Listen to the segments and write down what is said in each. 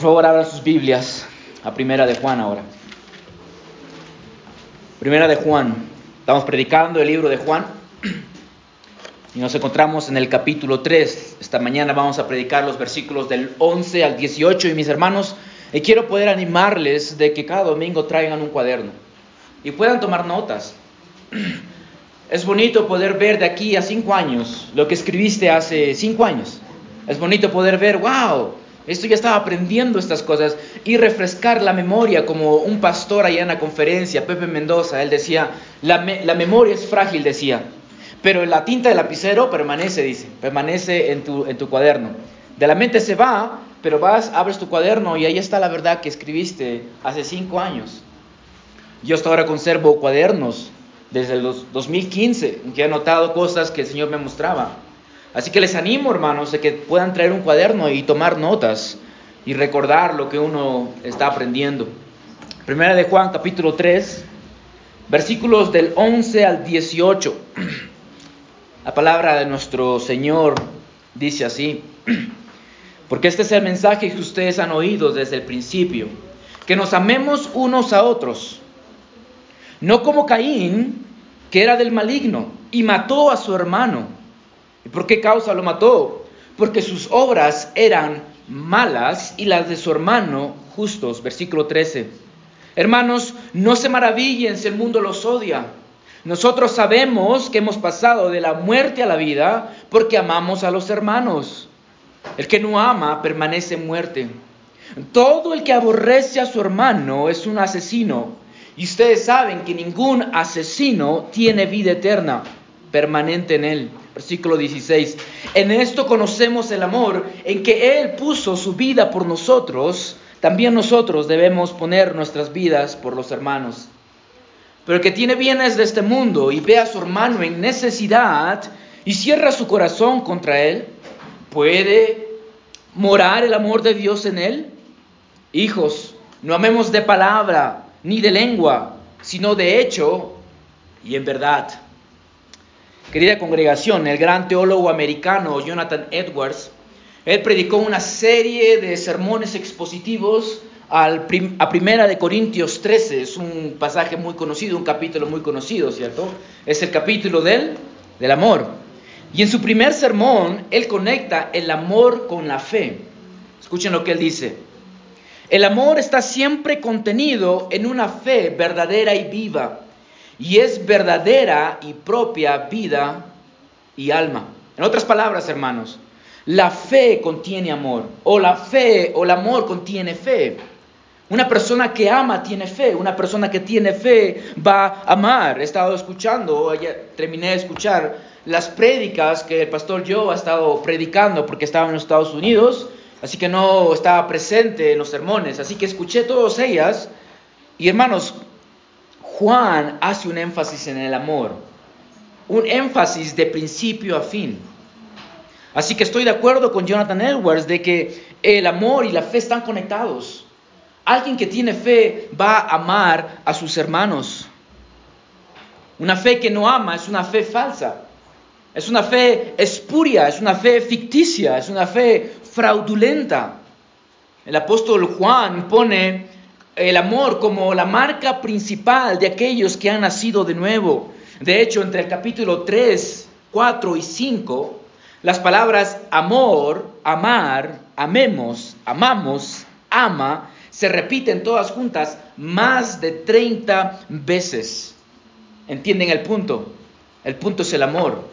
Por favor, abran sus Biblias a Primera de Juan ahora. Primera de Juan. Estamos predicando el libro de Juan y nos encontramos en el capítulo 3. Esta mañana vamos a predicar los versículos del 11 al 18 y mis hermanos, y quiero poder animarles de que cada domingo traigan un cuaderno y puedan tomar notas. Es bonito poder ver de aquí a cinco años lo que escribiste hace cinco años. Es bonito poder ver, wow, esto ya estaba aprendiendo estas cosas y refrescar la memoria como un pastor allá en la conferencia, Pepe Mendoza, él decía, la, memoria es frágil, decía, pero la tinta del lapicero permanece, dice, permanece en tu, en tu cuaderno. De la mente se va, pero vas, abres tu cuaderno y ahí está la verdad que escribiste hace cinco años. Yo hasta ahora conservo cuadernos desde el 2015, que he anotado cosas que el Señor me mostraba. Así que les animo, hermanos, de que puedan traer un cuaderno y tomar notas y recordar lo que uno está aprendiendo. Primera de Juan, capítulo 3, versículos del 11 al 18. La palabra de nuestro Señor dice así, porque este es el mensaje que ustedes han oído desde el principio, que nos amemos unos a otros, no como Caín, que era del maligno y mató a su hermano. ¿Y por qué causa lo mató? Porque sus obras eran malas y las de su hermano justos. Versículo 13. Hermanos, no se maravillen si el mundo los odia. Nosotros sabemos que hemos pasado de la muerte a la vida porque amamos a los hermanos. El que no ama permanece en muerte. Todo el que aborrece a su hermano es un asesino. Y ustedes saben que ningún asesino tiene vida eterna permanente en él. Versículo 16. En esto conocemos el amor, en que Él puso su vida por nosotros, también nosotros debemos poner nuestras vidas por los hermanos. Pero el que tiene bienes de este mundo y ve a su hermano en necesidad y cierra su corazón contra él, ¿puede morar el amor de Dios en él? Hijos, no amemos de palabra ni de lengua, sino de hecho y en verdad. Querida congregación, el gran teólogo americano Jonathan Edwards, él predicó una serie de sermones expositivos a Primera de Corintios 13, es un pasaje muy conocido, un capítulo muy conocido, ¿cierto? Es el capítulo del, del amor. Y en su primer sermón, él conecta el amor con la fe. Escuchen lo que él dice. El amor está siempre contenido en una fe verdadera y viva y es verdadera y propia vida y alma. En otras palabras, hermanos, la fe contiene amor, o la fe o el amor contiene fe. Una persona que ama tiene fe, una persona que tiene fe va a amar. He estado escuchando, terminé de escuchar las prédicas que el pastor Joe ha estado predicando porque estaba en los Estados Unidos, así que no estaba presente en los sermones, así que escuché todas ellas. Y hermanos, Juan hace un énfasis en el amor, un énfasis de principio a fin. Así que estoy de acuerdo con Jonathan Edwards de que el amor y la fe están conectados. Alguien que tiene fe va a amar a sus hermanos. Una fe que no ama es una fe falsa. Es una fe espuria, es una fe ficticia, es una fe fraudulenta. El apóstol Juan pone el amor como la marca principal de aquellos que han nacido de nuevo. De hecho, entre el capítulo 3, 4 y 5, las palabras amor, amar, amemos, amamos, ama, se repiten todas juntas más de 30 veces. ¿Entienden el punto? El punto es el amor.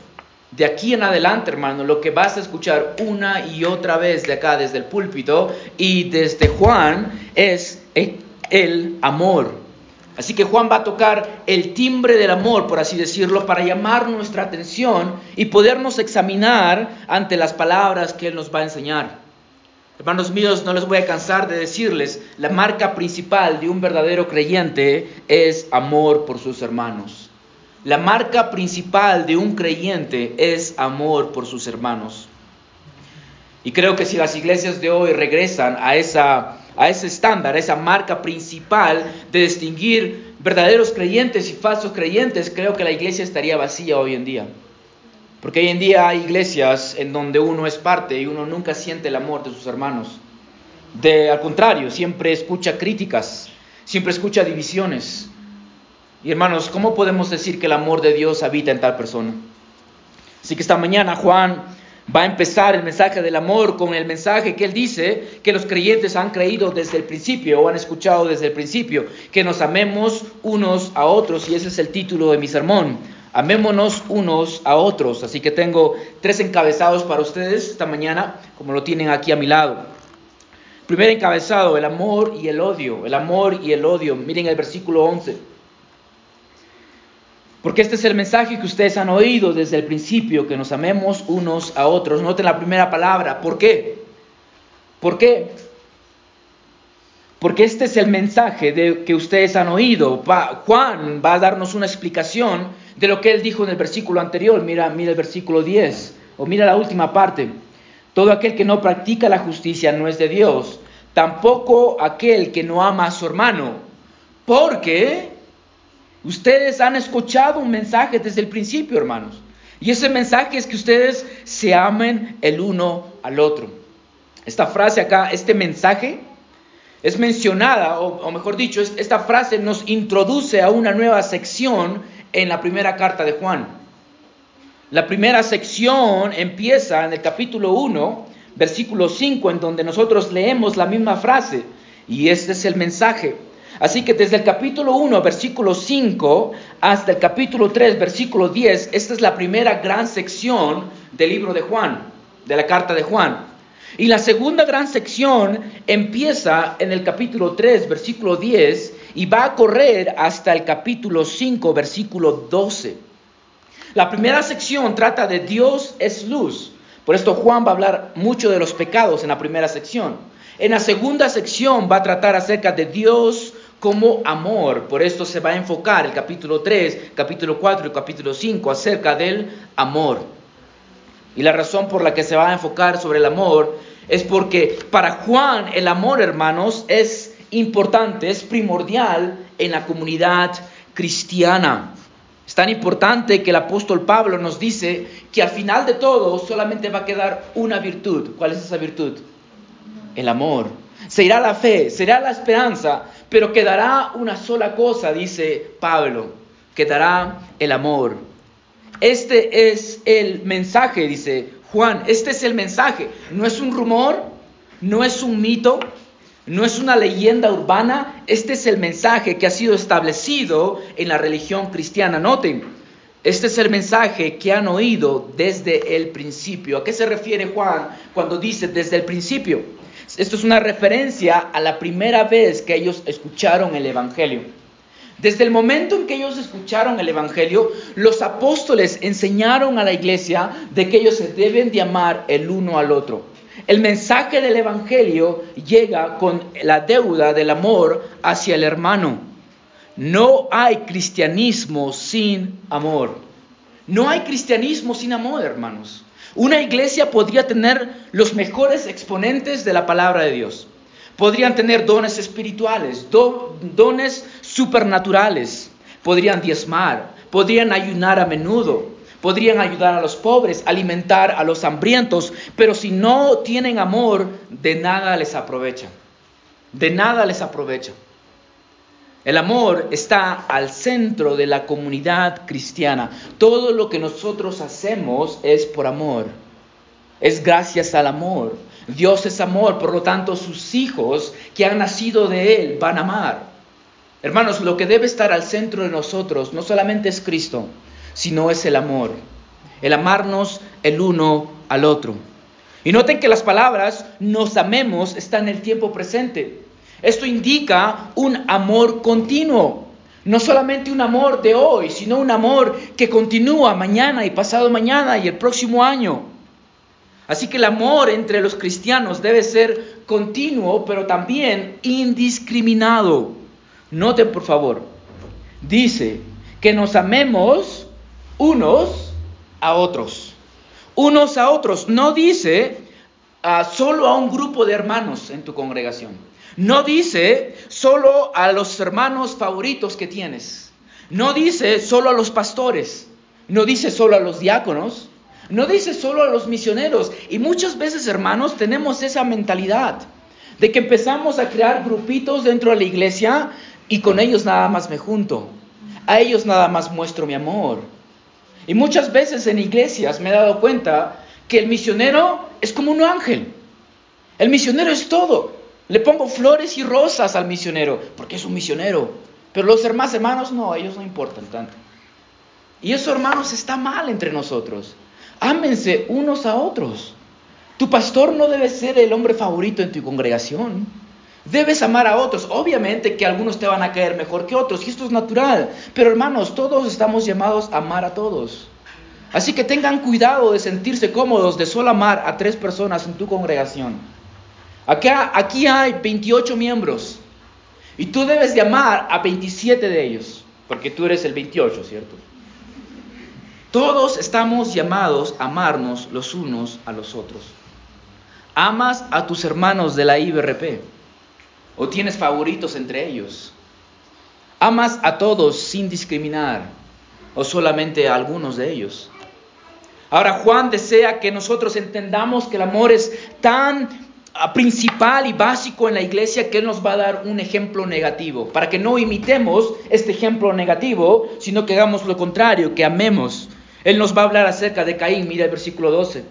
De aquí en adelante, hermano, lo que vas a escuchar una y otra vez de acá, desde el púlpito y desde Juan, es el amor. Así que Juan va a tocar el timbre del amor, por así decirlo, para llamar nuestra atención y podernos examinar ante las palabras que Él nos va a enseñar. Hermanos míos, no les voy a cansar de decirles, la marca principal de un verdadero creyente es amor por sus hermanos. La marca principal de un creyente es amor por sus hermanos. Y creo que si las iglesias de hoy regresan a esa a ese estándar, a esa marca principal de distinguir verdaderos creyentes y falsos creyentes, creo que la iglesia estaría vacía hoy en día. Porque hoy en día hay iglesias en donde uno es parte y uno nunca siente el amor de sus hermanos. De, al contrario, siempre escucha críticas, siempre escucha divisiones. Y hermanos, ¿cómo podemos decir que el amor de Dios habita en tal persona? Así que esta mañana Juan va a empezar el mensaje del amor con el mensaje que él dice que los creyentes han creído desde el principio o han escuchado desde el principio, que nos amemos unos a otros y ese es el título de mi sermón. Amémonos unos a otros. Así que tengo tres encabezados para ustedes esta mañana, como lo tienen aquí a mi lado. Primer encabezado, el amor y el odio. El amor y el odio. Miren el versículo 11. Porque este es el mensaje que ustedes han oído desde el principio, que nos amemos unos a otros. Noten la primera palabra. ¿Por qué? ¿Por qué? Porque este es el mensaje que ustedes han oído. Juan va a darnos una explicación de lo que él dijo en el versículo anterior. Mira, mira el versículo 10, o mira la última parte. Todo aquel que no practica la justicia no es de Dios, tampoco aquel que no ama a su hermano. Porque Ustedes han escuchado un mensaje desde el principio, hermanos. Y ese mensaje es que ustedes se amen el uno al otro. Esta frase acá, este mensaje, es mencionada, o, mejor dicho, esta frase nos introduce a una nueva sección en la primera carta de Juan. La primera sección empieza en el capítulo 1, versículo 5, en donde nosotros leemos la misma frase. Y este es el mensaje. Así que desde el capítulo 1, versículo 5, hasta el capítulo 3, versículo 10, esta es la primera gran sección del libro de Juan, de la carta de Juan. Y la segunda gran sección empieza en el capítulo 3, versículo 10, y va a correr hasta el capítulo 5, versículo 12. La primera sección trata de Dios es luz. Por esto Juan va a hablar mucho de los pecados en la primera sección. En la segunda sección va a tratar acerca de Dios como amor. Por esto se va a enfocar el capítulo 3, capítulo 4 y capítulo 5 acerca del amor. Y la razón por la que se va a enfocar sobre el amor es porque para Juan el amor, hermanos, es importante, es primordial en la comunidad cristiana. Es tan importante que el apóstol Pablo nos dice que al final de todo solamente va a quedar una virtud. ¿Cuál es esa virtud? El amor. Se irá la fe, será la esperanza, pero quedará una sola cosa, dice Pablo, quedará el amor. Este es el mensaje, dice Juan, este es el mensaje. No es un rumor, no es un mito, no es una leyenda urbana, este es el mensaje que ha sido establecido en la religión cristiana. Noten, este es el mensaje que han oído desde el principio. ¿A qué se refiere Juan cuando dice desde el principio? Esto es una referencia a la primera vez que ellos escucharon el Evangelio. Desde el momento en que ellos escucharon el Evangelio, los apóstoles enseñaron a la iglesia de que ellos se deben de amar el uno al otro. El mensaje del Evangelio llega con la deuda del amor hacia el hermano. No hay cristianismo sin amor. No hay cristianismo sin amor, hermanos. Una iglesia podría tener los mejores exponentes de la palabra de Dios. Podrían tener dones espirituales, dones supernaturales. Podrían diezmar, podrían ayunar a menudo, podrían ayudar a los pobres, alimentar a los hambrientos, pero si no tienen amor, de nada les aprovecha. De nada les aprovecha. El amor está al centro de la comunidad cristiana. Todo lo que nosotros hacemos es por amor. Es gracias al amor. Dios es amor, por lo tanto sus hijos que han nacido de Él van a amar. Hermanos, lo que debe estar al centro de nosotros no solamente es Cristo, sino es el amor. El amarnos el uno al otro. Y noten que las palabras nos amemos están en el tiempo presente. Esto indica un amor continuo. No solamente un amor de hoy, sino un amor que continúa mañana y pasado mañana y el próximo año. Así que el amor entre los cristianos debe ser continuo, pero también indiscriminado. Noten por favor, dice que nos amemos unos a otros. Unos a otros. No dice ah, solo a un grupo de hermanos en tu congregación. No dice solo a los hermanos favoritos que tienes. No dice solo a los pastores. No dice solo a los diáconos. No dice solo a los misioneros. Y muchas veces, hermanos, tenemos esa mentalidad de que empezamos a crear grupitos dentro de la iglesia y con ellos nada más me junto. A ellos nada más muestro mi amor. Y muchas veces en iglesias me he dado cuenta que el misionero es como un ángel. El misionero es todo. Le pongo flores y rosas al misionero porque es un misionero. Pero los demás hermanos no, ellos no importan tanto. Y eso, hermanos, está mal entre nosotros. Ámense unos a otros. Tu pastor no debe ser el hombre favorito en tu congregación. Debes amar a otros. Obviamente que algunos te van a caer mejor que otros, y esto es natural. Pero hermanos, todos estamos llamados a amar a todos. Así que tengan cuidado de sentirse cómodos de solo amar a tres personas en tu congregación. Aquí hay 28 miembros y tú debes de amar a 27 de ellos, porque tú eres el 28, ¿cierto? Todos estamos llamados a amarnos los unos a los otros. ¿Amas a tus hermanos de la IBRP? ¿O tienes favoritos entre ellos? ¿Amas a todos sin discriminar? ¿O solamente a algunos de ellos? Ahora Juan desea que nosotros entendamos que el amor es tan principal y básico en la iglesia que Él nos va a dar un ejemplo negativo, para que no imitemos este ejemplo negativo, sino que hagamos lo contrario, que amemos. Él nos va a hablar acerca de Caín, mira el versículo 12.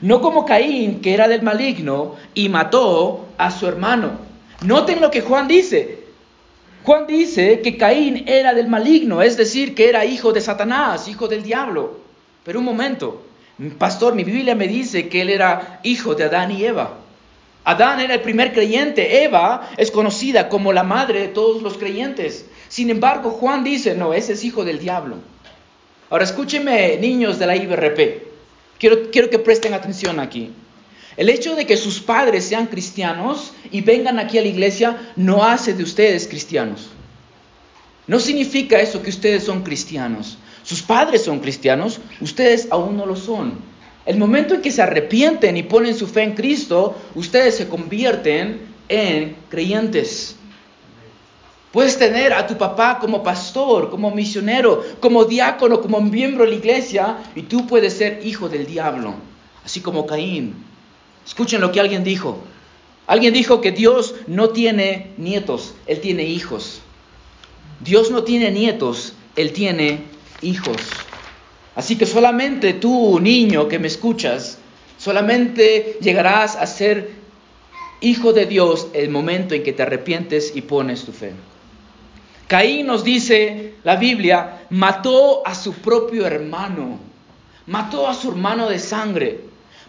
No como Caín, que era del maligno y mató a su hermano. Noten lo que Juan dice. Juan dice que Caín era del maligno, es decir, que era hijo de Satanás, hijo del diablo. Pero un momento, pastor, mi Biblia me dice que él era hijo de Adán y Eva. Adán era el primer creyente, Eva es conocida como la madre de todos los creyentes. Sin embargo, Juan dice, no, ese es hijo del diablo. Ahora escúcheme, niños de la IBRP. Quiero, que presten atención aquí. El hecho de que sus padres sean cristianos y vengan aquí a la iglesia no hace de ustedes cristianos. No significa eso que ustedes son cristianos. Sus padres son cristianos, ustedes aún no lo son. El momento en que se arrepienten y ponen su fe en Cristo, ustedes se convierten en creyentes. Puedes tener a tu papá como pastor, como misionero, como diácono, como miembro de la iglesia, y tú puedes ser hijo del diablo, así como Caín. Escuchen lo que alguien dijo. Alguien dijo que Dios no tiene nietos, Él tiene hijos. Dios no tiene nietos, Él tiene hijos. Así que solamente tú, niño que me escuchas, solamente llegarás a ser hijo de Dios el momento en que te arrepientes y pones tu fe. Caín nos dice la Biblia, mató a su propio hermano, mató a su hermano de sangre,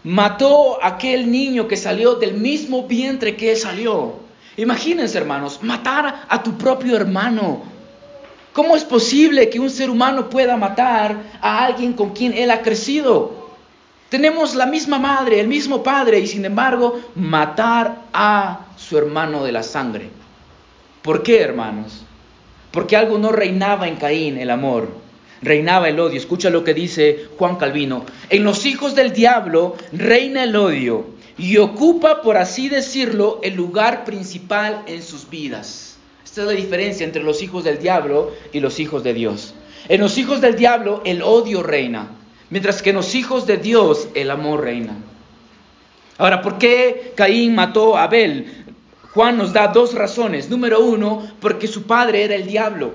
mató a aquel niño que salió del mismo vientre que él salió. Imagínense, hermanos, matar a tu propio hermano. ¿Cómo es posible que un ser humano pueda matar a alguien con quien él ha crecido? Tenemos la misma madre, el mismo padre, y sin embargo, matar a su hermano de la sangre. ¿Por qué, hermanos? Porque algo no reinaba en Caín, el amor, reinaba el odio. Escucha lo que dice Juan Calvino. En los hijos del diablo reina el odio y ocupa, por así decirlo, el lugar principal en sus vidas. Esta es la diferencia entre los hijos del diablo y los hijos de Dios. En los hijos del diablo el odio reina, mientras que en los hijos de Dios el amor reina. Ahora, ¿por qué Caín mató a Abel? Juan nos da dos razones. Número uno, porque su padre era el diablo.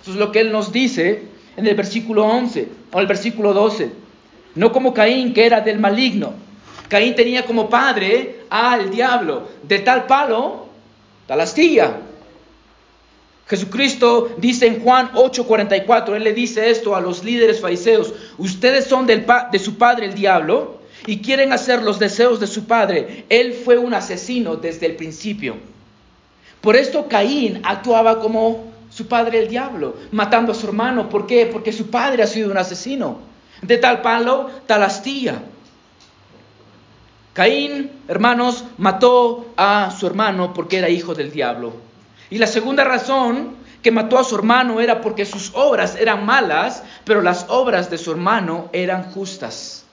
Eso es lo que él nos dice en el versículo 11 o el versículo 12. No como Caín, que era del maligno. Caín tenía como padre al diablo. De tal palo, tal astilla. Jesucristo dice en Juan 8:44, él le dice esto a los líderes fariseos, ustedes son del de su padre el diablo y quieren hacer los deseos de su padre. Él fue un asesino desde el principio. Por esto Caín actuaba como su padre el diablo, matando a su hermano. ¿Por qué? Porque su padre ha sido un asesino. De tal palo, tal astilla. Caín, hermanos, mató a su hermano porque era hijo del diablo. Y la segunda razón que mató a su hermano era porque sus obras eran malas, pero las obras de su hermano eran justas.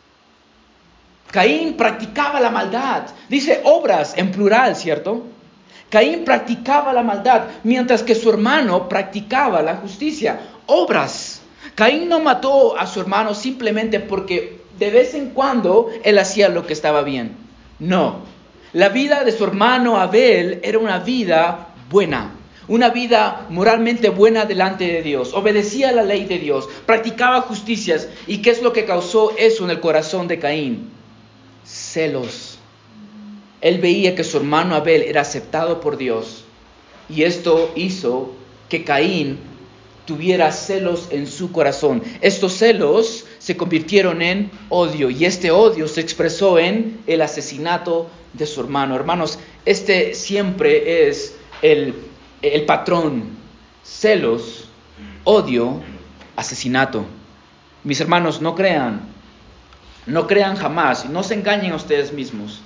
Caín practicaba la maldad. Dice obras en plural, ¿cierto? Caín practicaba la maldad, mientras que su hermano practicaba la justicia. Obras. Caín no mató a su hermano simplemente porque de vez en cuando él hacía lo que estaba bien. No. La vida de su hermano Abel era una vida buena, una vida moralmente buena delante de Dios. Obedecía la ley de Dios, practicaba justicias. ¿Y qué es lo que causó eso en el corazón de Caín? Celos. Él veía que su hermano Abel era aceptado por Dios y esto hizo que Caín tuviera celos en su corazón. Estos celos se convirtieron en odio y este odio se expresó en el asesinato de su hermano. Hermanos, este siempre es el, el patrón. Celos, odio, asesinato. Mis hermanos, no crean, no crean jamás no se engañen a ustedes mismos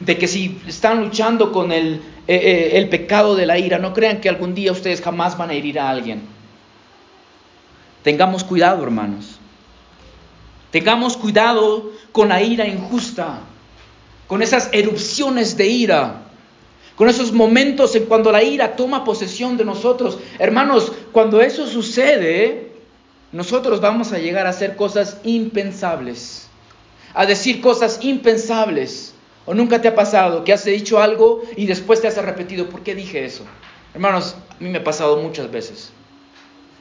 de que si están luchando con el, eh, eh, el pecado de la ira, no crean que algún día ustedes jamás van a herir a alguien. Tengamos cuidado, hermanos. Tengamos cuidado con la ira injusta, con esas erupciones de ira, con esos momentos en cuando la ira toma posesión de nosotros. Hermanos, cuando eso sucede, nosotros vamos a llegar a hacer cosas impensables, a decir cosas impensables. ¿O nunca te ha pasado que has dicho algo y después te has repetido, ¿por qué dije eso? Hermanos, a mí me ha pasado muchas veces.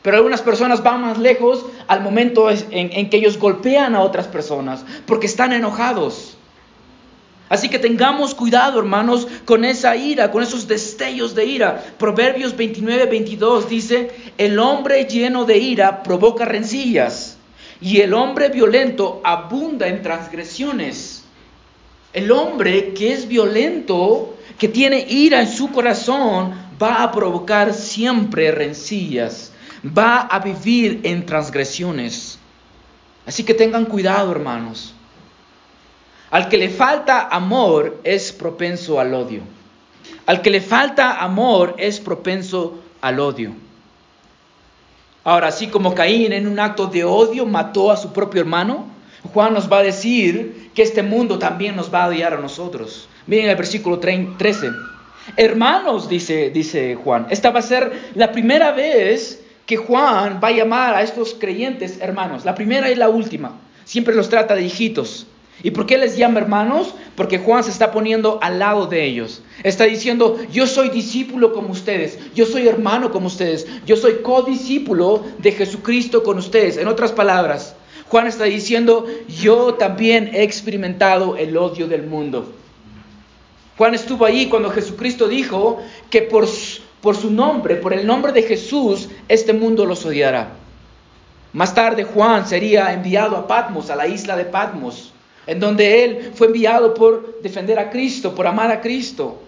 Pero algunas personas van más lejos al momento en, en, que ellos golpean a otras personas porque están enojados. Así que tengamos cuidado, hermanos, con esa ira, con esos destellos de ira. Proverbios 29, 22 dice, el hombre lleno de ira provoca rencillas y el hombre violento abunda en transgresiones. El hombre que es violento, que tiene ira en su corazón, va a provocar siempre rencillas, va a vivir en transgresiones. Así que tengan cuidado, hermanos. Al que le falta amor es propenso al odio. Al que le falta amor es propenso al odio. Ahora, así como Caín en un acto de odio mató a su propio hermano, Juan nos va a decir que este mundo también nos va a odiar a nosotros. Miren el versículo 13. Hermanos, dice, Juan, esta va a ser la primera vez que Juan va a llamar a estos creyentes hermanos. La primera y la última. Siempre los trata de hijitos. ¿Y por qué les llama hermanos? Porque Juan se está poniendo al lado de ellos. Está diciendo, yo soy discípulo como ustedes, yo soy hermano como ustedes, yo soy codiscípulo de Jesucristo con ustedes. En otras palabras, Juan está diciendo, yo también he experimentado el odio del mundo. Juan estuvo ahí cuando Jesucristo dijo que por, su nombre, por el nombre de Jesús, este mundo los odiará. Más tarde Juan sería enviado a Patmos, a la isla de Patmos, en donde él fue enviado por defender a Cristo, por amar a Cristo.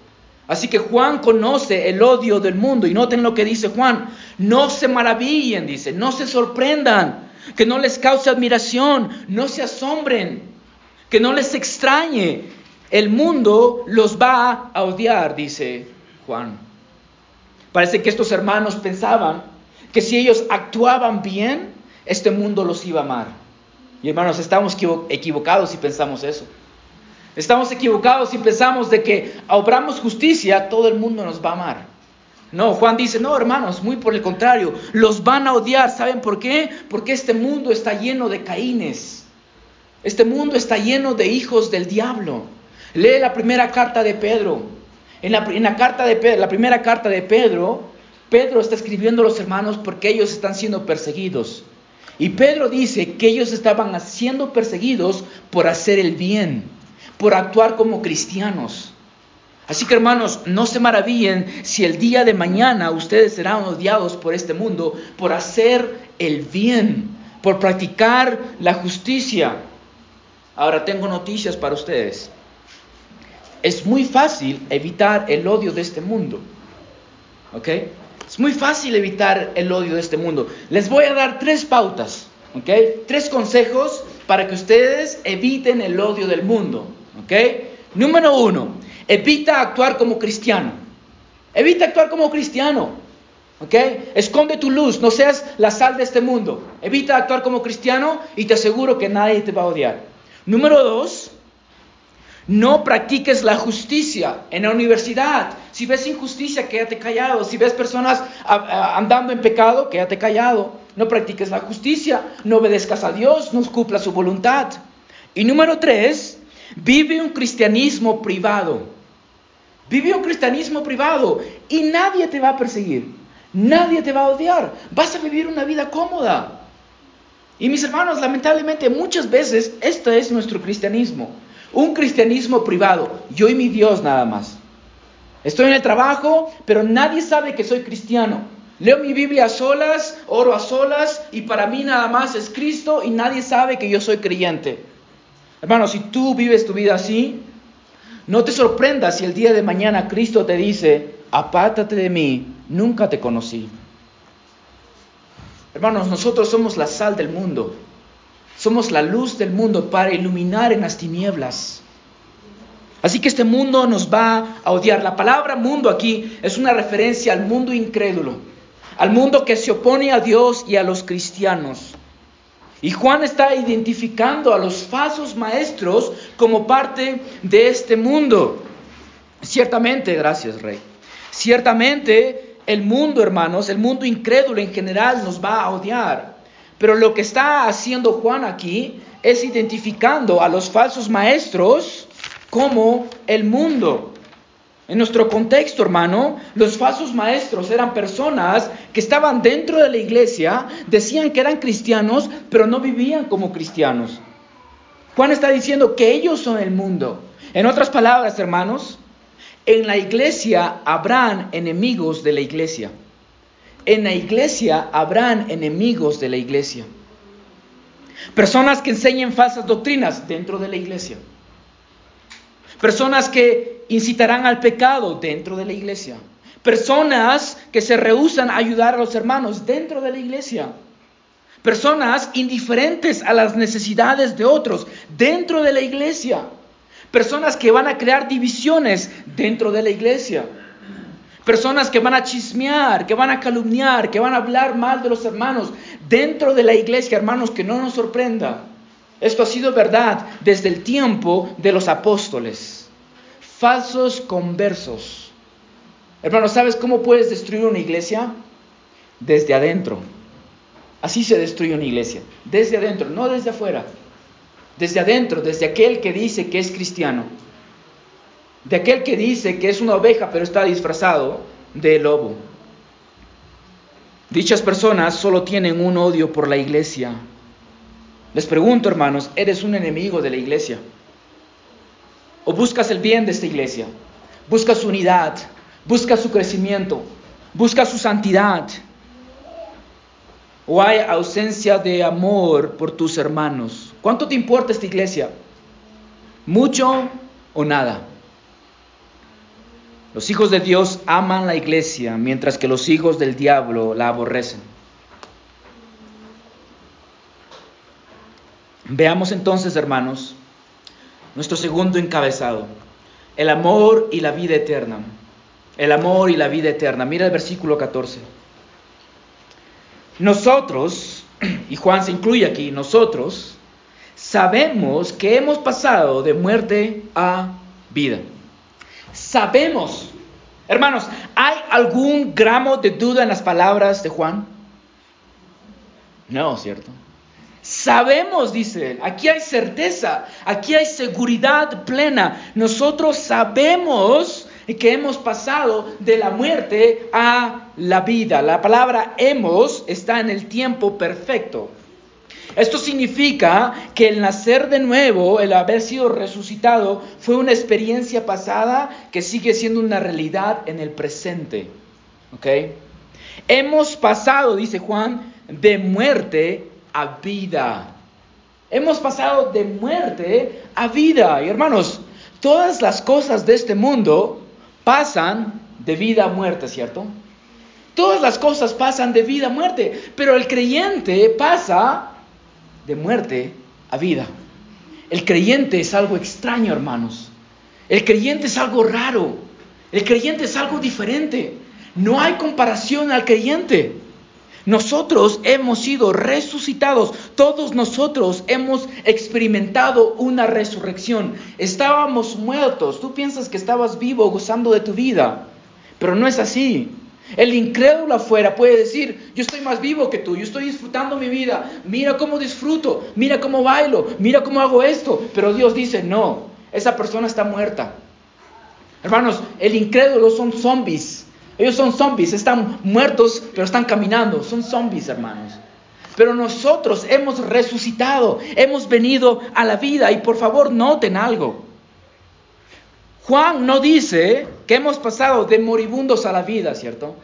Así que Juan conoce el odio del mundo y noten lo que dice Juan, no se maravillen, dice, no se sorprendan que no les cause admiración, no se asombren, que no les extrañe. El mundo los va a odiar, dice Juan. Parece que estos hermanos pensaban que si ellos actuaban bien, este mundo los iba a amar. Y hermanos, estamos equivocados si pensamos eso. Estamos equivocados si pensamos de que obramos justicia, todo el mundo nos va a amar. No, Juan dice, no, hermanos, muy por el contrario, los van a odiar. ¿Saben por qué? Porque este mundo está lleno de caínes. Este mundo está lleno de hijos del diablo. Lee la primera carta de Pedro. En la, carta de Pedro, la primera carta de Pedro, Pedro está escribiendo a los hermanos porque ellos están siendo perseguidos. Y Pedro dice que ellos estaban siendo perseguidos por hacer el bien, por actuar como cristianos. Así que hermanos, no se maravillen si el día de mañana ustedes serán odiados por este mundo por hacer el bien, por practicar la justicia. Ahora tengo noticias para ustedes. Es muy fácil evitar el odio de este mundo. ¿Ok? Muy fácil evitar el odio de este mundo. Les voy a dar tres pautas. ¿Ok? Tres consejos para que ustedes eviten el odio del mundo. ¿Ok? Número uno, Evita actuar como cristiano. Evita actuar como cristiano. ¿Ok? Esconde tu luz, no seas la sal de este mundo. Evita actuar como cristiano y te aseguro que nadie te va a odiar. Número dos, no practiques la justicia en la universidad. Si ves injusticia, quédate callado. Si ves personas andando en pecado, quédate callado. No practiques la justicia, no obedezcas a Dios, no cumpla su voluntad. Y número tres, vive un cristianismo privado. Vive un cristianismo privado y nadie te va a perseguir. Nadie te va a odiar. Vas a vivir una vida cómoda. Y mis hermanos, lamentablemente muchas veces esto es nuestro cristianismo. Un cristianismo privado. Yo y mi Dios nada más. Estoy en el trabajo, pero nadie sabe que soy cristiano. Leo mi Biblia a solas, oro a solas y para mí nada más es Cristo y nadie sabe que yo soy creyente. Hermano, si tú vives tu vida así, no te sorprendas si el día de mañana Cristo te dice, apártate de mí, nunca te conocí. Hermanos, nosotros somos la sal del mundo. Somos la luz del mundo para iluminar en las tinieblas. Así que este mundo nos va a odiar. La palabra mundo aquí es una referencia al mundo incrédulo, al mundo que se opone a Dios y a los cristianos. Y Juan está identificando a los falsos maestros como parte de este mundo. Ciertamente, gracias Rey, ciertamente el mundo, hermanos, el mundo incrédulo en general nos va a odiar. Pero lo que está haciendo Juan aquí es identificando a los falsos maestros como el mundo. En nuestro contexto, hermano, los falsos maestros eran personas que estaban dentro de la iglesia, decían que eran cristianos, pero no vivían como cristianos. Juan está diciendo que ellos son el mundo. En otras palabras, hermanos, en la iglesia habrán enemigos de la iglesia. En la iglesia habrán enemigos de la iglesia. Personas que enseñen falsas doctrinas dentro de la iglesia. Personas que incitarán al pecado dentro de la iglesia. Personas que se rehusan a ayudar a los hermanos dentro de la iglesia. Personas indiferentes a las necesidades de otros dentro de la iglesia. Personas que van a crear divisiones dentro de la iglesia. Personas que van a chismear, que van a calumniar, que van a hablar mal de los hermanos dentro de la iglesia, hermanos, que no nos sorprenda. Esto ha sido verdad desde el tiempo de los apóstoles. Falsos conversos. Hermanos, ¿sabes cómo puedes destruir una iglesia? Desde adentro. Así se destruye una iglesia. Desde adentro, no desde afuera. Desde adentro, desde aquel que dice que es cristiano. De aquel que dice que es una oveja pero está disfrazado de lobo. Dichas personas solo tienen un odio por la iglesia les pregunto, hermanos, ¿eres un enemigo de la iglesia? ¿O buscas el bien de esta iglesia? ¿Buscas su unidad? ¿Buscas su crecimiento? ¿Buscas su santidad? ¿O hay ausencia de amor por tus hermanos? ¿Cuánto te importa esta iglesia? ¿Mucho o nada? Los hijos de Dios aman la iglesia, mientras que los hijos del diablo la aborrecen. Veamos entonces, hermanos, nuestro segundo encabezado, el amor y la vida eterna. El amor y la vida eterna. Mira el versículo 14. Nosotros, y Juan se incluye aquí, nosotros sabemos que hemos pasado de muerte a vida. Sabemos. Hermanos, ¿hay algún gramo de duda en las palabras de Juan? No, ¿cierto? Sabemos, dice él, aquí hay certeza, aquí hay seguridad plena. Nosotros sabemos que hemos pasado de la muerte a la vida. La palabra hemos está en el tiempo perfecto. Esto significa que el nacer de nuevo, el haber sido resucitado, fue una experiencia pasada que sigue siendo una realidad en el presente. ¿Ok? Hemos pasado, dice Juan, de muerte a vida. Hemos pasado de muerte a vida. Y hermanos, todas las cosas de este mundo pasan de vida a muerte, ¿cierto? Todas las cosas pasan de vida a muerte, pero el creyente pasa de muerte a vida. El creyente es algo extraño, hermanos. El creyente es algo raro. El creyente es algo diferente. No hay comparación al creyente. Nosotros hemos sido resucitados, todos nosotros hemos experimentado una resurrección. Estábamos muertos, tú piensas que estabas vivo gozando de tu vida, pero no es así. El incrédulo afuera puede decir, yo estoy más vivo que tú, yo estoy disfrutando mi vida, mira cómo disfruto, mira cómo bailo, mira cómo hago esto, pero Dios dice, no, esa persona está muerta. Hermanos, el incrédulo son zombies. Ellos son zombies, están muertos, pero están caminando. Son zombies, hermanos. Pero nosotros hemos resucitado, hemos venido a la vida. Y por favor, noten algo. Juan no dice que hemos pasado de moribundos a la vida, ¿cierto?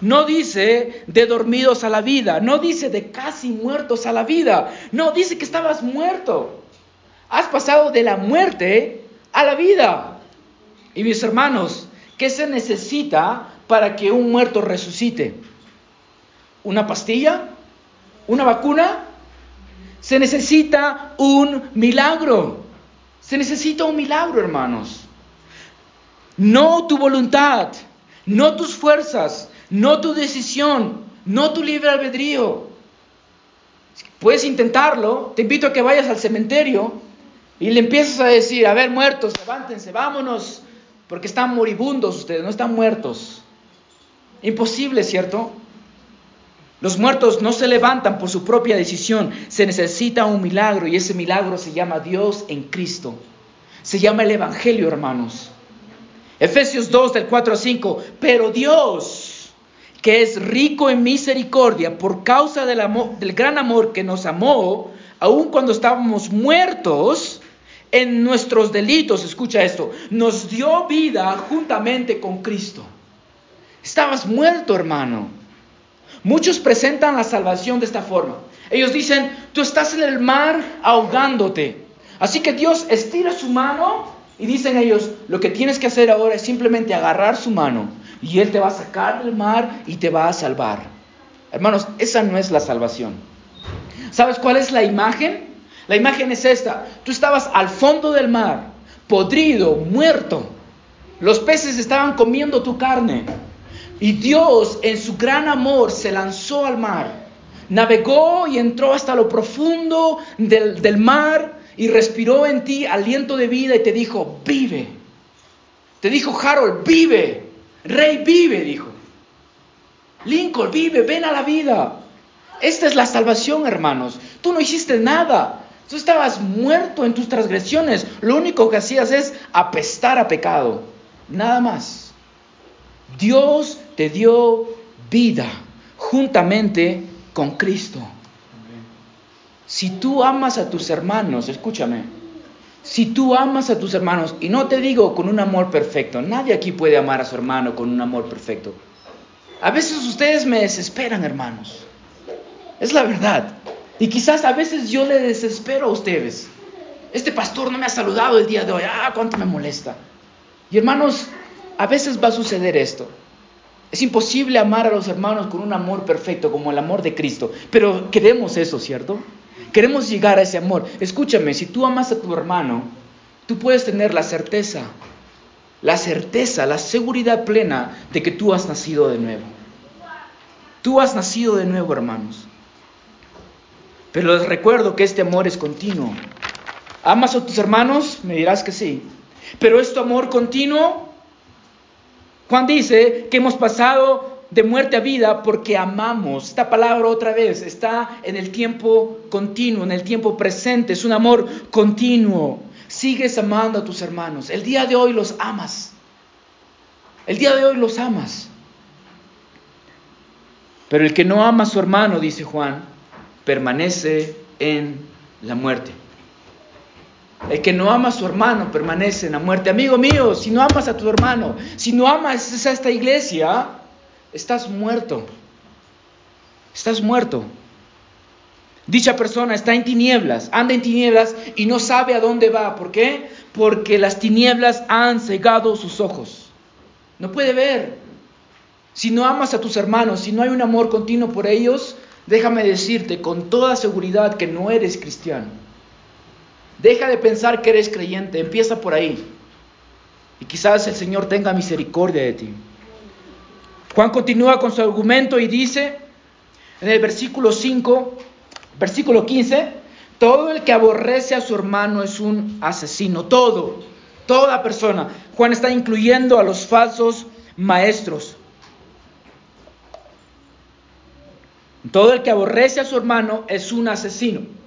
No dice de dormidos a la vida, no dice de casi muertos a la vida, no dice que estabas muerto. Has pasado de la muerte a la vida. Y mis hermanos, ¿qué se necesita para que un muerto resucite? ¿Una pastilla? ¿Una vacuna? Se necesita un milagro. Se necesita un milagro, hermanos. No tu voluntad, no tus fuerzas, no tu decisión, no tu libre albedrío. Puedes intentarlo, te invito a que vayas al cementerio y le empiezas a decir, a ver, muertos, levántense, vámonos, porque están moribundos ustedes, no están muertos. Imposible, ¿cierto? Los muertos no se levantan por su propia decisión, se necesita un milagro y ese milagro se llama Dios en Cristo. Se llama el Evangelio, hermanos. Efesios 2 del 4 a 5, pero Dios, que es rico en misericordia por causa del, amor, del gran amor que nos amó, aun cuando estábamos muertos en nuestros delitos, escucha esto, nos dio vida juntamente con Cristo. Estabas muerto, hermano. Muchos presentan la salvación de esta forma. Ellos dicen, tú estás en el mar ahogándote. Así que Dios estira su mano y dicen ellos, lo que tienes que hacer ahora es simplemente agarrar su mano y Él te va a sacar del mar y te va a salvar. Hermanos, esa no es la salvación. ¿Sabes cuál es la imagen? La imagen es esta. Tú estabas al fondo del mar, podrido, muerto. Los peces estaban comiendo tu carne. Y Dios en su gran amor se lanzó al mar. Navegó y entró hasta lo profundo del, mar y respiró en ti aliento de vida y te dijo, vive. Te dijo Harold, vive. Rey, vive, dijo. Lincoln, vive, ven a la vida. Esta es la salvación, hermanos. Tú no hiciste nada. Tú estabas muerto en tus transgresiones. Lo único que hacías es apestar a pecado. Nada más. Dios te dio vida juntamente con Cristo. Si tú amas a tus hermanos, escúchame, si tú amas a tus hermanos, y no te digo con un amor perfecto, nadie aquí puede amar a su hermano con un amor perfecto. A veces ustedes me desesperan, hermanos. Es la verdad. Y quizás a veces yo le desespero a ustedes. Este pastor no me ha saludado el día de hoy. Ah, cuánto me molesta. Y hermanos, a veces va a suceder esto. Es imposible amar a los hermanos con un amor perfecto como el amor de Cristo. Pero queremos eso, ¿cierto? Queremos llegar a ese amor. Escúchame, si tú amas a tu hermano, tú puedes tener la certeza, la certeza, la seguridad plena de que tú has nacido de nuevo. Tú has nacido de nuevo, hermanos. Pero les recuerdo que este amor es continuo. ¿Amas a tus hermanos? Me dirás que sí. Pero es tu amor continuo. Juan dice que hemos pasado de muerte a vida porque amamos. Esta palabra otra vez está en el tiempo continuo, en el tiempo presente. Es un amor continuo. Sigues amando a tus hermanos. El día de hoy los amas. El día de hoy los amas. Pero el que no ama a su hermano, dice Juan, permanece en la muerte. El que no ama a su hermano permanece en la muerte. Amigo mío, si no amas a tu hermano, si no amas a esta iglesia, estás muerto. Estás muerto. Dicha persona está en tinieblas, anda en tinieblas y no sabe a dónde va. ¿Por qué? Porque las tinieblas han cegado sus ojos. No puede ver. Si no amas a tus hermanos, si no hay un amor continuo por ellos, déjame decirte con toda seguridad que no eres cristiano. Deja de pensar que eres creyente, empieza por ahí. Y quizás el Señor tenga misericordia de ti. Juan continúa con su argumento y dice en el versículo 5, versículo 15, todo el que aborrece a su hermano es un asesino, todo, toda persona. Juan está incluyendo a los falsos maestros. Todo el que aborrece a su hermano es un asesino.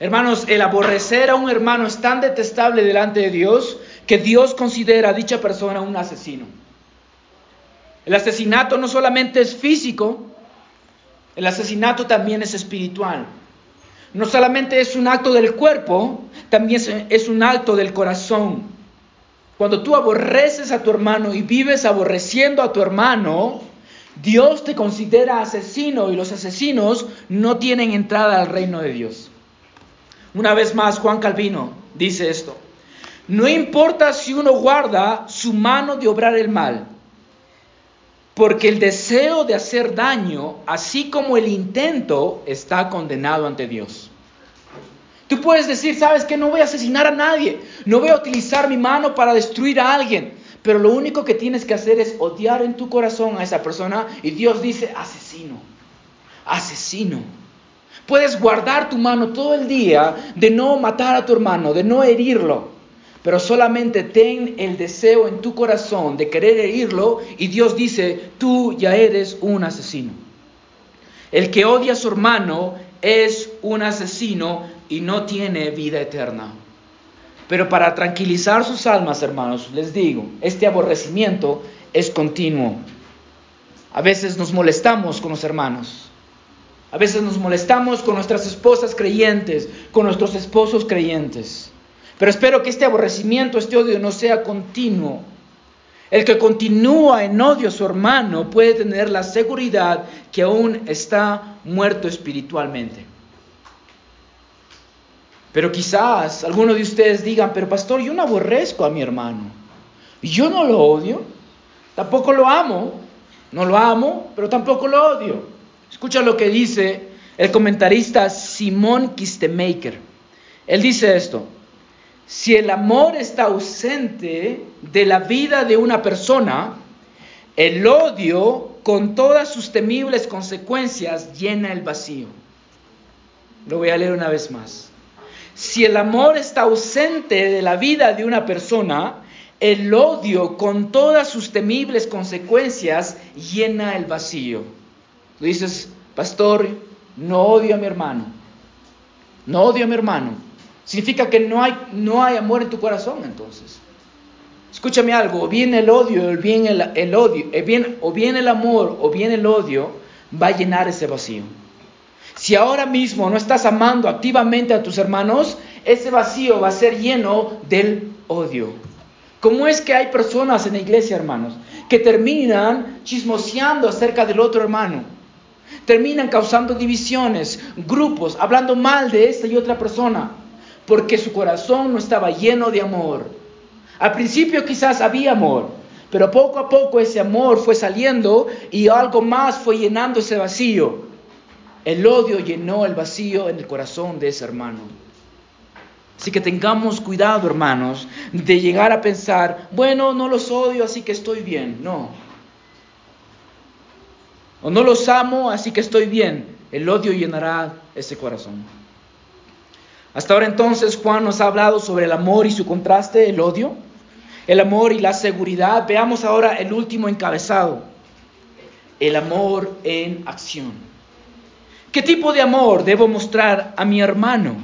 Hermanos, el aborrecer a un hermano es tan detestable delante de Dios que Dios considera a dicha persona un asesino. El asesinato no solamente es físico, el asesinato también es espiritual. No solamente es un acto del cuerpo, también es un acto del corazón. Cuando tú aborreces a tu hermano y vives aborreciendo a tu hermano, Dios te considera asesino y los asesinos no tienen entrada al reino de Dios. Una vez más, Juan Calvino dice esto. No importa si uno guarda su mano de obrar el mal, porque el deseo de hacer daño, así como el intento, está condenado ante Dios. Tú puedes decir, sabes que no voy a asesinar a nadie, no voy a utilizar mi mano para destruir a alguien, pero lo único que tienes que hacer es odiar en tu corazón a esa persona y Dios dice, asesino, asesino. Puedes guardar tu mano todo el día de no matar a tu hermano, de no herirlo, pero solamente ten el deseo en tu corazón de querer herirlo y Dios dice, tú ya eres un asesino. El que odia a su hermano es un asesino y no tiene vida eterna. Pero para tranquilizar sus almas, hermanos, les digo, este aborrecimiento es continuo. A veces nos molestamos con los hermanos. A veces nos molestamos con nuestras esposas creyentes, con nuestros esposos creyentes. Pero espero que este aborrecimiento, este odio no sea continuo. El que continúa en odio a su hermano puede tener la seguridad que aún está muerto espiritualmente. Pero quizás algunos de ustedes digan, pero pastor, yo no aborrezco a mi hermano. Yo no lo odio, tampoco lo amo. No lo amo, pero tampoco lo odio. Escucha lo que dice el comentarista Simón Kistemaker. Él dice esto, si el amor está ausente de la vida de una persona, el odio, con todas sus temibles consecuencias, llena el vacío. Lo voy a leer una vez más. Si el amor está ausente de la vida de una persona, el odio con todas sus temibles consecuencias llena el vacío. Dices, pastor, no odio a mi hermano. No odio a mi hermano. Significa que no hay, no hay amor en tu corazón entonces. Escúchame algo, o bien el odio, o bien el, el odio, eh, bien, o bien el amor, o bien el odio, va a llenar ese vacío. Si ahora mismo no estás amando activamente a tus hermanos, ese vacío va a ser lleno del odio. ¿Cómo es que hay personas en la iglesia, hermanos, que terminan chismoseando acerca del otro hermano? Terminan causando divisiones, grupos, hablando mal de esta y otra persona, porque su corazón no estaba lleno de amor. Al principio quizás había amor, pero poco a poco ese amor fue saliendo y algo más fue llenando ese vacío. El odio llenó el vacío en el corazón de ese hermano. Así que tengamos cuidado, hermanos, de llegar a pensar, bueno, no los odio, así que estoy bien. No. O no los amo, así que estoy bien. El odio llenará ese corazón. Hasta ahora entonces Juan nos ha hablado sobre el amor y su contraste, el odio, el amor y la seguridad. Veamos ahora el último encabezado, el amor en acción. ¿Qué tipo de amor debo mostrar a mi hermano?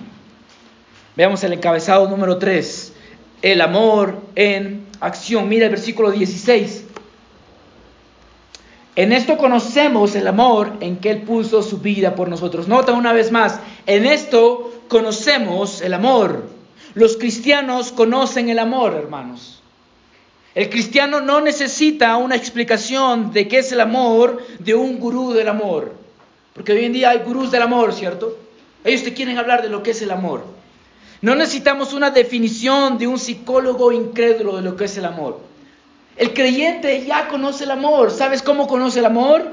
Veamos el encabezado número 3, el amor en acción. Mira el versículo 16. En esto conocemos el amor en que Él puso su vida por nosotros. Nota una vez más, en esto conocemos el amor. Los cristianos conocen el amor, hermanos. El cristiano no necesita una explicación de qué es el amor de un gurú del amor. Porque hoy en día hay gurús del amor, ¿cierto? Ellos te quieren hablar de lo que es el amor. No necesitamos una definición de un psicólogo incrédulo de lo que es el amor. El creyente ya conoce el amor. ¿Sabes cómo conoce el amor?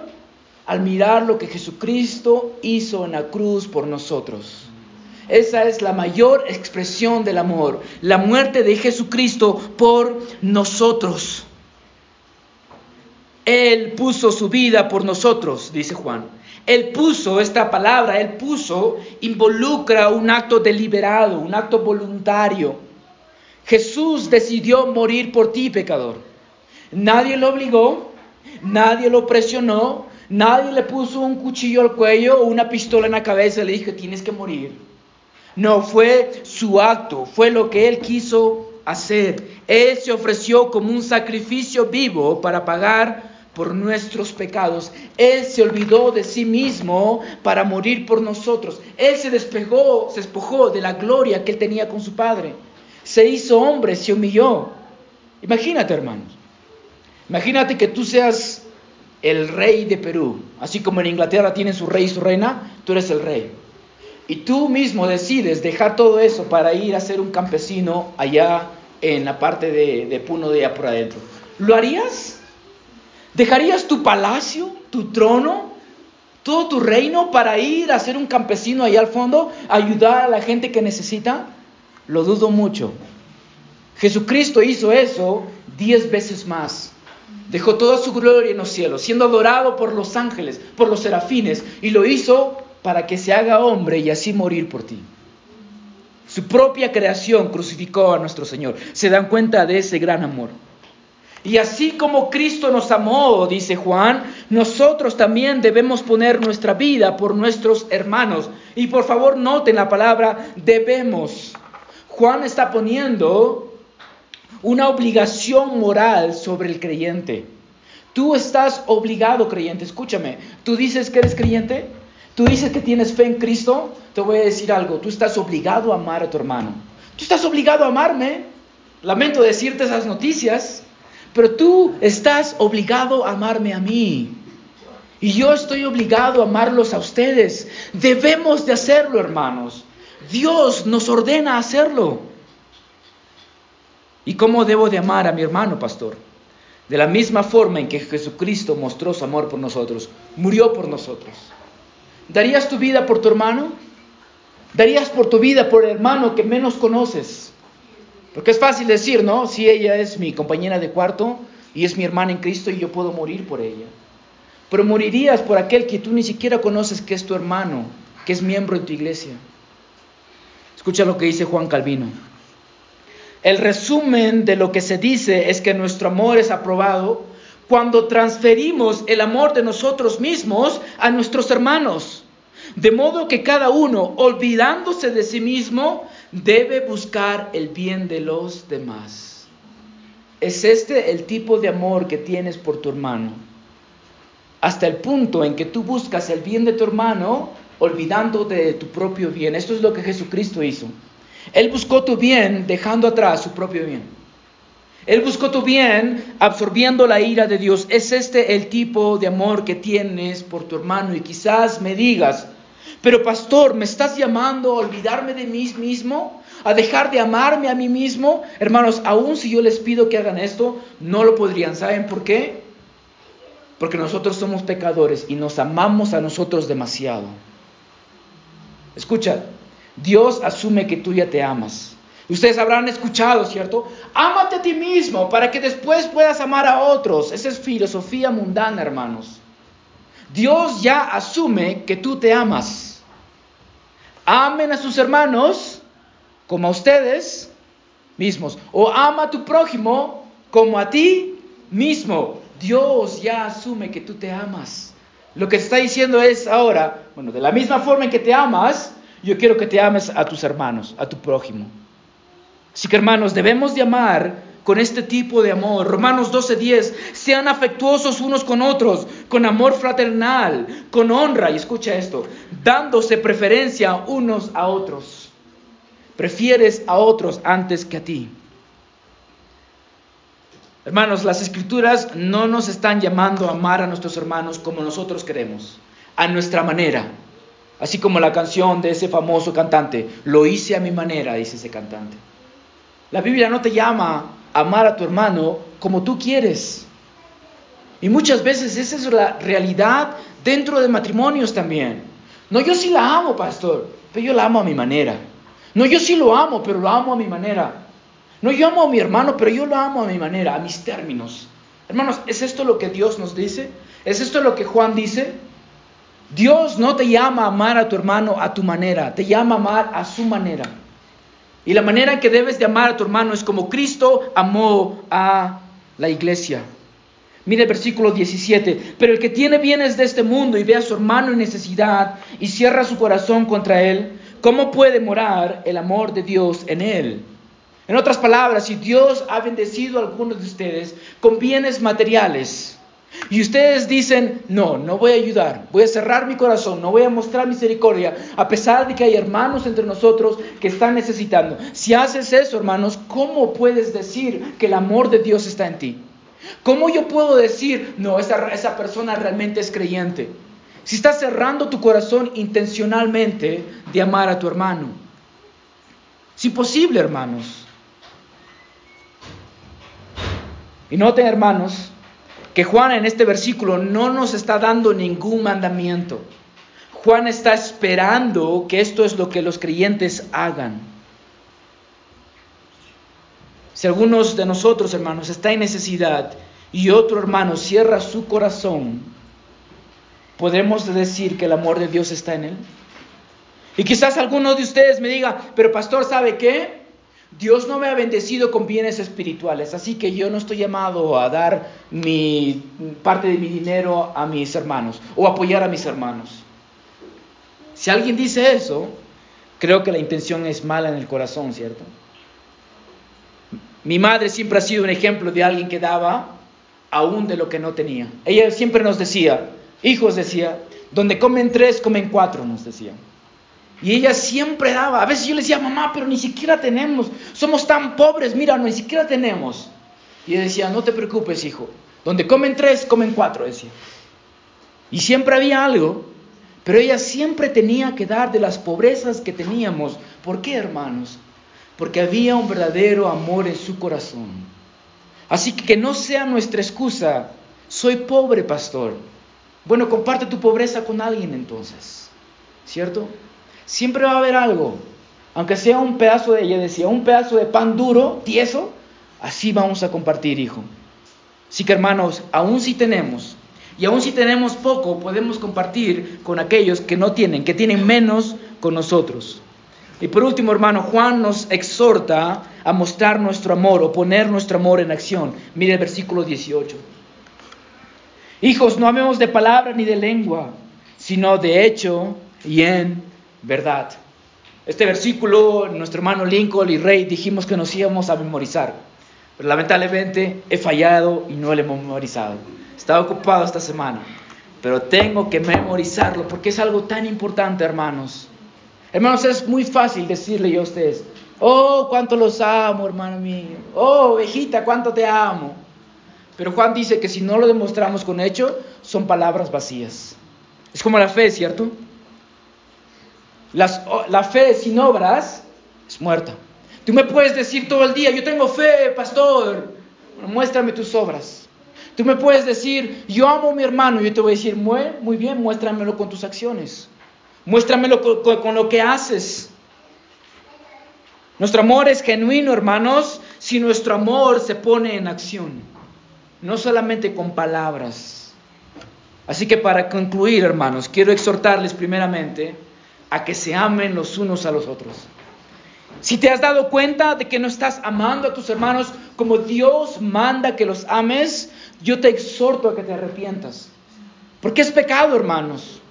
Al mirar lo que Jesucristo hizo en la cruz por nosotros. Esa es la mayor expresión del amor, la muerte de Jesucristo por nosotros. Él puso su vida por nosotros, dice Juan. Él puso esta palabra, Él puso, involucra un acto deliberado, un acto voluntario. Jesús decidió morir por ti, pecador. Nadie lo obligó, nadie lo presionó, nadie le puso un cuchillo al cuello o una pistola en la cabeza y le dijo, tienes que morir. No, fue su acto, fue lo que Él quiso hacer. Él se ofreció como un sacrificio vivo para pagar por nuestros pecados. Él se olvidó de sí mismo para morir por nosotros. Él se despegó, se despojó de la gloria que él tenía con su Padre. Se hizo hombre, se humilló. Imagínate, hermanos. Imagínate que tú seas el rey de Perú. Así como en Inglaterra tienen su rey y su reina, tú eres el rey. Y tú mismo decides dejar todo eso para ir a ser un campesino allá en la parte de, Puno de allá por adentro. ¿Lo harías? ¿Dejarías tu palacio, tu trono, todo tu reino para ir a ser un campesino allá al fondo, ayudar a la gente que necesita? Lo dudo mucho. Jesucristo hizo eso diez veces más. Dejó toda su gloria en los cielos, siendo adorado por los ángeles, por los serafines, y lo hizo para que se haga hombre y así morir por ti. Su propia creación crucificó a nuestro Señor. Se dan cuenta de ese gran amor. Y así como Cristo nos amó, dice Juan, nosotros también debemos poner nuestra vida por nuestros hermanos. Y por favor noten la palabra debemos. Juan está poniendo una obligación moral sobre el creyente. Tú estás obligado, creyente, escúchame. Tú dices que eres creyente, Tú dices que tienes fe en Cristo, te voy a decir algo, tú estás obligado a amar a tu hermano. Tú estás obligado a amarme. Lamento decirte esas noticias, pero tú estás obligado a amarme a mí. Y yo estoy obligado a amarlos a ustedes. Debemos de hacerlo, hermanos. Dios nos ordena hacerlo. ¿Y cómo debo de amar a mi hermano, pastor? De la misma forma en que Jesucristo mostró su amor por nosotros, murió por nosotros. ¿Darías tu vida por tu hermano? ¿Darías por tu vida por el hermano que menos conoces? Porque es fácil decir, ¿no? Si ella es mi compañera de cuarto y es mi hermana en Cristo y yo puedo morir por ella. Pero morirías por aquel que tú ni siquiera conoces que es tu hermano, que es miembro de tu iglesia. Escucha lo que dice Juan Calvino. El resumen de lo que se dice es que nuestro amor es aprobado cuando transferimos el amor de nosotros mismos a nuestros hermanos. De modo que cada uno, olvidándose de sí mismo, debe buscar el bien de los demás. ¿Es este el tipo de amor que tienes por tu hermano? Hasta el punto en que tú buscas el bien de tu hermano, olvidando de tu propio bien. Esto es lo que Jesucristo hizo. Él buscó tu bien dejando atrás su propio bien. Él buscó tu bien absorbiendo la ira de Dios. ¿Es este el tipo de amor que tienes por tu hermano? Y quizás me digas, pero pastor, ¿me estás llamando a olvidarme de mí mismo? ¿A dejar de amarme a mí mismo? Hermanos, aun si yo les pido que hagan esto, no lo podrían. ¿Saben por qué? Porque nosotros somos pecadores y nos amamos a nosotros demasiado. Escucha, Dios asume que tú ya te amas. Ustedes habrán escuchado, ¿cierto? Ámate a ti mismo para que después puedas amar a otros. Esa es filosofía mundana, hermanos. Dios ya asume que tú te amas. Amen a sus hermanos como a ustedes mismos. O ama a tu prójimo como a ti mismo. Dios ya asume que tú te amas. Lo que está diciendo es ahora, bueno, de la misma forma en que te amas, yo quiero que te ames a tus hermanos, a tu prójimo. Así que hermanos, debemos de amar con este tipo de amor. Romanos 12:10, sean afectuosos unos con otros, con amor fraternal, con honra, y escucha esto, dándose preferencia unos a otros. Prefieres a otros antes que a ti. Hermanos, las escrituras no nos están llamando a amar a nuestros hermanos como nosotros queremos, a nuestra manera. Así como la canción de ese famoso cantante, lo hice a mi manera, dice ese cantante. La Biblia no te llama a amar a tu hermano como tú quieres. Y muchas veces esa es la realidad dentro de matrimonios también. No, yo sí la amo, pastor, pero yo la amo a mi manera. No, yo sí lo amo, pero lo amo a mi manera. No, yo amo a mi hermano, pero yo lo amo a mi manera, a mis términos. Hermanos, ¿es esto lo que Dios nos dice? ¿Es esto lo que Juan dice? Dios no te llama a amar a tu hermano a tu manera, te llama a amar a su manera. Y la manera que debes de amar a tu hermano es como Cristo amó a la iglesia. Mire el versículo 17. Pero el que tiene bienes de este mundo y ve a su hermano en necesidad y cierra su corazón contra él, ¿cómo puede morar el amor de Dios en él? En otras palabras, si Dios ha bendecido a algunos de ustedes con bienes materiales y ustedes dicen, no, no voy a ayudar, voy a cerrar mi corazón, no voy a mostrar misericordia, a pesar de que hay hermanos entre nosotros que están necesitando. Si haces eso, hermanos, ¿cómo puedes decir que el amor de Dios está en ti? ¿Cómo yo puedo decir, no, esa, esa persona realmente es creyente? Si estás cerrando tu corazón intencionalmente de amar a tu hermano. Es imposible, hermanos. Y noten, hermanos, que Juan en este versículo no nos está dando ningún mandamiento. Juan está esperando que esto es lo que los creyentes hagan. Si algunos de nosotros, hermanos, está en necesidad y otro hermano cierra su corazón, ¿podemos decir que el amor de Dios está en él? Y quizás alguno de ustedes me diga, pero pastor, ¿sabe qué? Dios no me ha bendecido con bienes espirituales, así que yo no estoy llamado a dar mi parte de mi dinero a mis hermanos o apoyar a mis hermanos. Si alguien dice eso, creo que la intención es mala en el corazón, ¿cierto? Mi madre siempre ha sido un ejemplo de alguien que daba aún de lo que no tenía. Ella siempre nos decía, hijos decía, donde comen tres, comen cuatro, nos decía. Y ella siempre daba. A veces yo le decía, mamá, pero ni siquiera tenemos. Somos tan pobres, mira, ni siquiera tenemos. Y ella decía, no te preocupes, hijo. Donde comen tres, comen cuatro, decía. Y siempre había algo, pero ella siempre tenía que dar de las pobrezas que teníamos. ¿Por qué, hermanos? Porque había un verdadero amor en su corazón. Así que que no sea nuestra excusa, soy pobre, pastor. Bueno, comparte tu pobreza con alguien entonces, ¿cierto? Siempre va a haber algo. Aunque sea un pedazo de, ella decía, un pedazo de pan duro, tieso, así vamos a compartir, hijo. Así que hermanos, aún si tenemos, y aún si tenemos poco, podemos compartir con aquellos que no tienen, que tienen menos con nosotros. Y por último, hermano, Juan nos exhorta a mostrar nuestro amor o poner nuestro amor en acción. Mire el versículo 18. Hijos, no amemos de palabra ni de lengua, sino de hecho y en verdad. Este versículo, nuestro hermano Lincoln y Rey dijimos que nos íbamos a memorizar, pero lamentablemente he fallado y no lo he memorizado. Estaba ocupado esta semana, pero tengo que memorizarlo porque es algo tan importante, hermanos. Hermanos, es muy fácil decirle yo a ustedes, oh, cuánto los amo, hermano mío. Oh, ovejita, cuánto te amo. Pero Juan dice que si no lo demostramos con hecho, son palabras vacías. Es como la fe, ¿cierto? La fe sin obras es muerta. Tú me puedes decir todo el día, yo tengo fe, pastor, muéstrame tus obras. Tú me puedes decir, yo amo a mi hermano, yo te voy a decir, muy, muy bien, muéstramelo con tus acciones. Muéstramelo con, con lo que haces. Nuestro amor es genuino, hermanos, si nuestro amor se pone en acción, no solamente con palabras. Así que para concluir, hermanos, quiero exhortarles primeramente a que se amen los unos a los otros. Si te has dado cuenta de que no estás amando a tus hermanos como Dios manda que los ames, yo te exhorto a que te arrepientas. Porque es pecado, hermanos.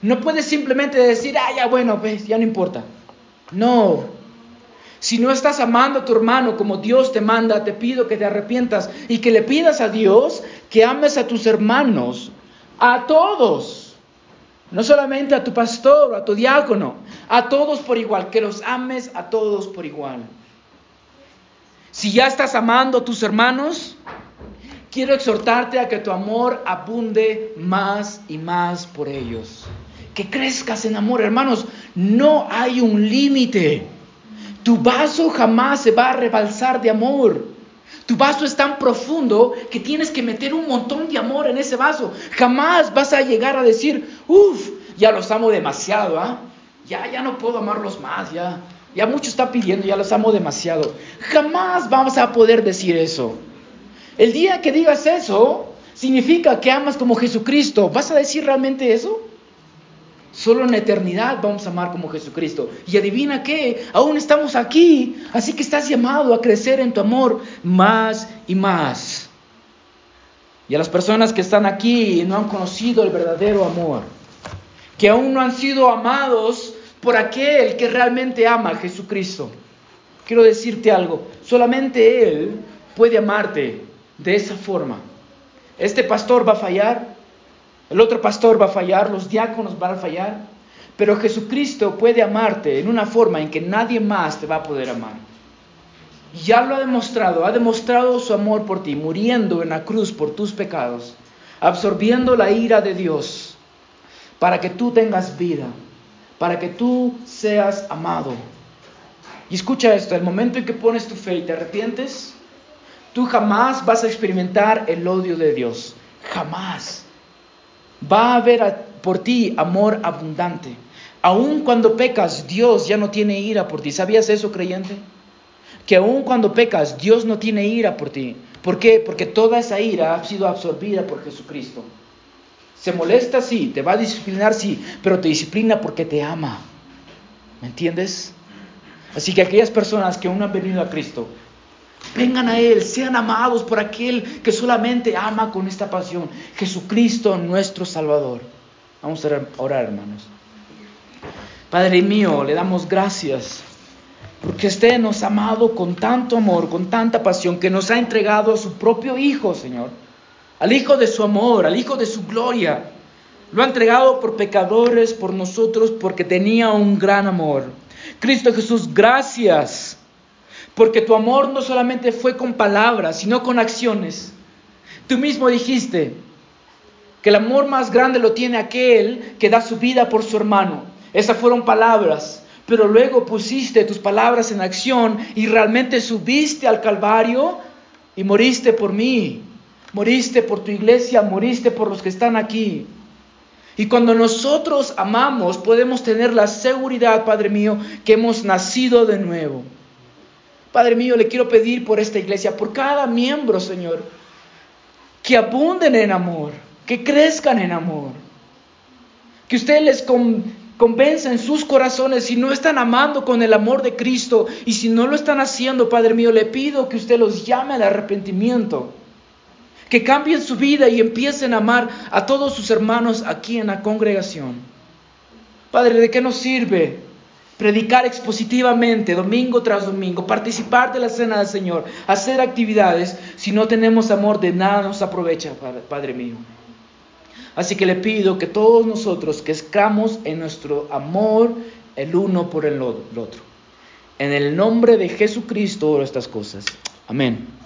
No puedes simplemente decir, ah, ya bueno, pues ya no importa. No. Si no estás amando a tu hermano como Dios te manda, te pido que te arrepientas y que le pidas a Dios que ames a tus hermanos, a todos no solamente a tu pastor o a tu diácono, a todos por igual, que los ames a todos por igual. Si ya estás amando a tus hermanos, quiero exhortarte a que tu amor abunde más y más por ellos. Que crezcas en amor, hermanos. No hay un límite. Tu vaso jamás se va a rebalsar de amor. Tu vaso es tan profundo que tienes que meter un montón de amor en ese vaso. Jamás vas a llegar a decir, uff, ya los amo demasiado, ¿ah? Ya, ya no puedo amarlos más, ya. Ya mucho está pidiendo, ya los amo demasiado. Jamás vamos a poder decir eso. El día que digas eso, significa que amas como Jesucristo. ¿Vas a decir realmente eso? Solo en la eternidad vamos a amar como Jesucristo. Y adivina qué, aún estamos aquí, así que estás llamado a crecer en tu amor más y más. Y a las personas que están aquí y no han conocido el verdadero amor, que aún no han sido amados por aquel que realmente ama a Jesucristo. quiero decirte algo, solamente Él puede amarte de esa forma. Este pastor va a fallar, el otro pastor va a fallar, los diáconos van a fallar, pero Jesucristo puede amarte en una forma en que nadie más te va a poder amar. Ya lo ha demostrado, ha demostrado su amor por ti, muriendo en la cruz por tus pecados, absorbiendo la ira de Dios, para que tú tengas vida, para que tú seas amado. Y escucha esto, el momento en que pones tu fe y te arrepientes, tú jamás vas a experimentar el odio de Dios. Jamás. Va a haber por ti amor abundante. Aun cuando pecas, Dios ya no tiene ira por ti. ¿Sabías eso, creyente? Que aun cuando pecas, Dios no tiene ira por ti. ¿Por qué? Porque toda esa ira ha sido absorbida por Jesucristo. Se molesta, sí, te va a disciplinar, sí, pero te disciplina porque te ama. ¿Me entiendes? Así que aquellas personas que aún han venido a Cristo, Vengan a Él, sean amados por aquel que solamente ama con esta pasión, Jesucristo nuestro Salvador. Vamos a orar, hermanos. Padre mío, le damos gracias porque usted nos ha amado con tanto amor, con tanta pasión, que nos ha entregado a su propio Hijo, Señor, al Hijo de su amor, al Hijo de su gloria. Lo ha entregado por pecadores, por nosotros, porque tenía un gran amor. Cristo Jesús, gracias porque tu amor no solamente fue con palabras, sino con acciones. Tú mismo dijiste que el amor más grande lo tiene aquel que da su vida por su hermano. Esas fueron palabras, pero luego pusiste tus palabras en acción y realmente subiste al Calvario y moriste por mí. Moriste por tu iglesia, moriste por los que están aquí. Y cuando nosotros amamos, podemos tener la seguridad, Padre mío, que hemos nacido de nuevo. Padre mío, le quiero pedir por esta iglesia, por cada miembro, Señor, que abunden en amor, que crezcan en amor, que usted les convenza en sus corazones si no están amando con el amor de Cristo y si no lo están haciendo, Padre mío, le pido que usted los llame al arrepentimiento, que cambien su vida y empiecen a amar a todos sus hermanos aquí en la congregación. Padre, ¿de qué nos sirve predicar expositivamente domingo tras domingo, participar de la cena del Señor, hacer actividades, si no tenemos amor de nada nos aprovecha, Padre mío. Así que le pido que todos nosotros que escamos en nuestro amor el uno por el otro. En el nombre de Jesucristo estas cosas. Amén.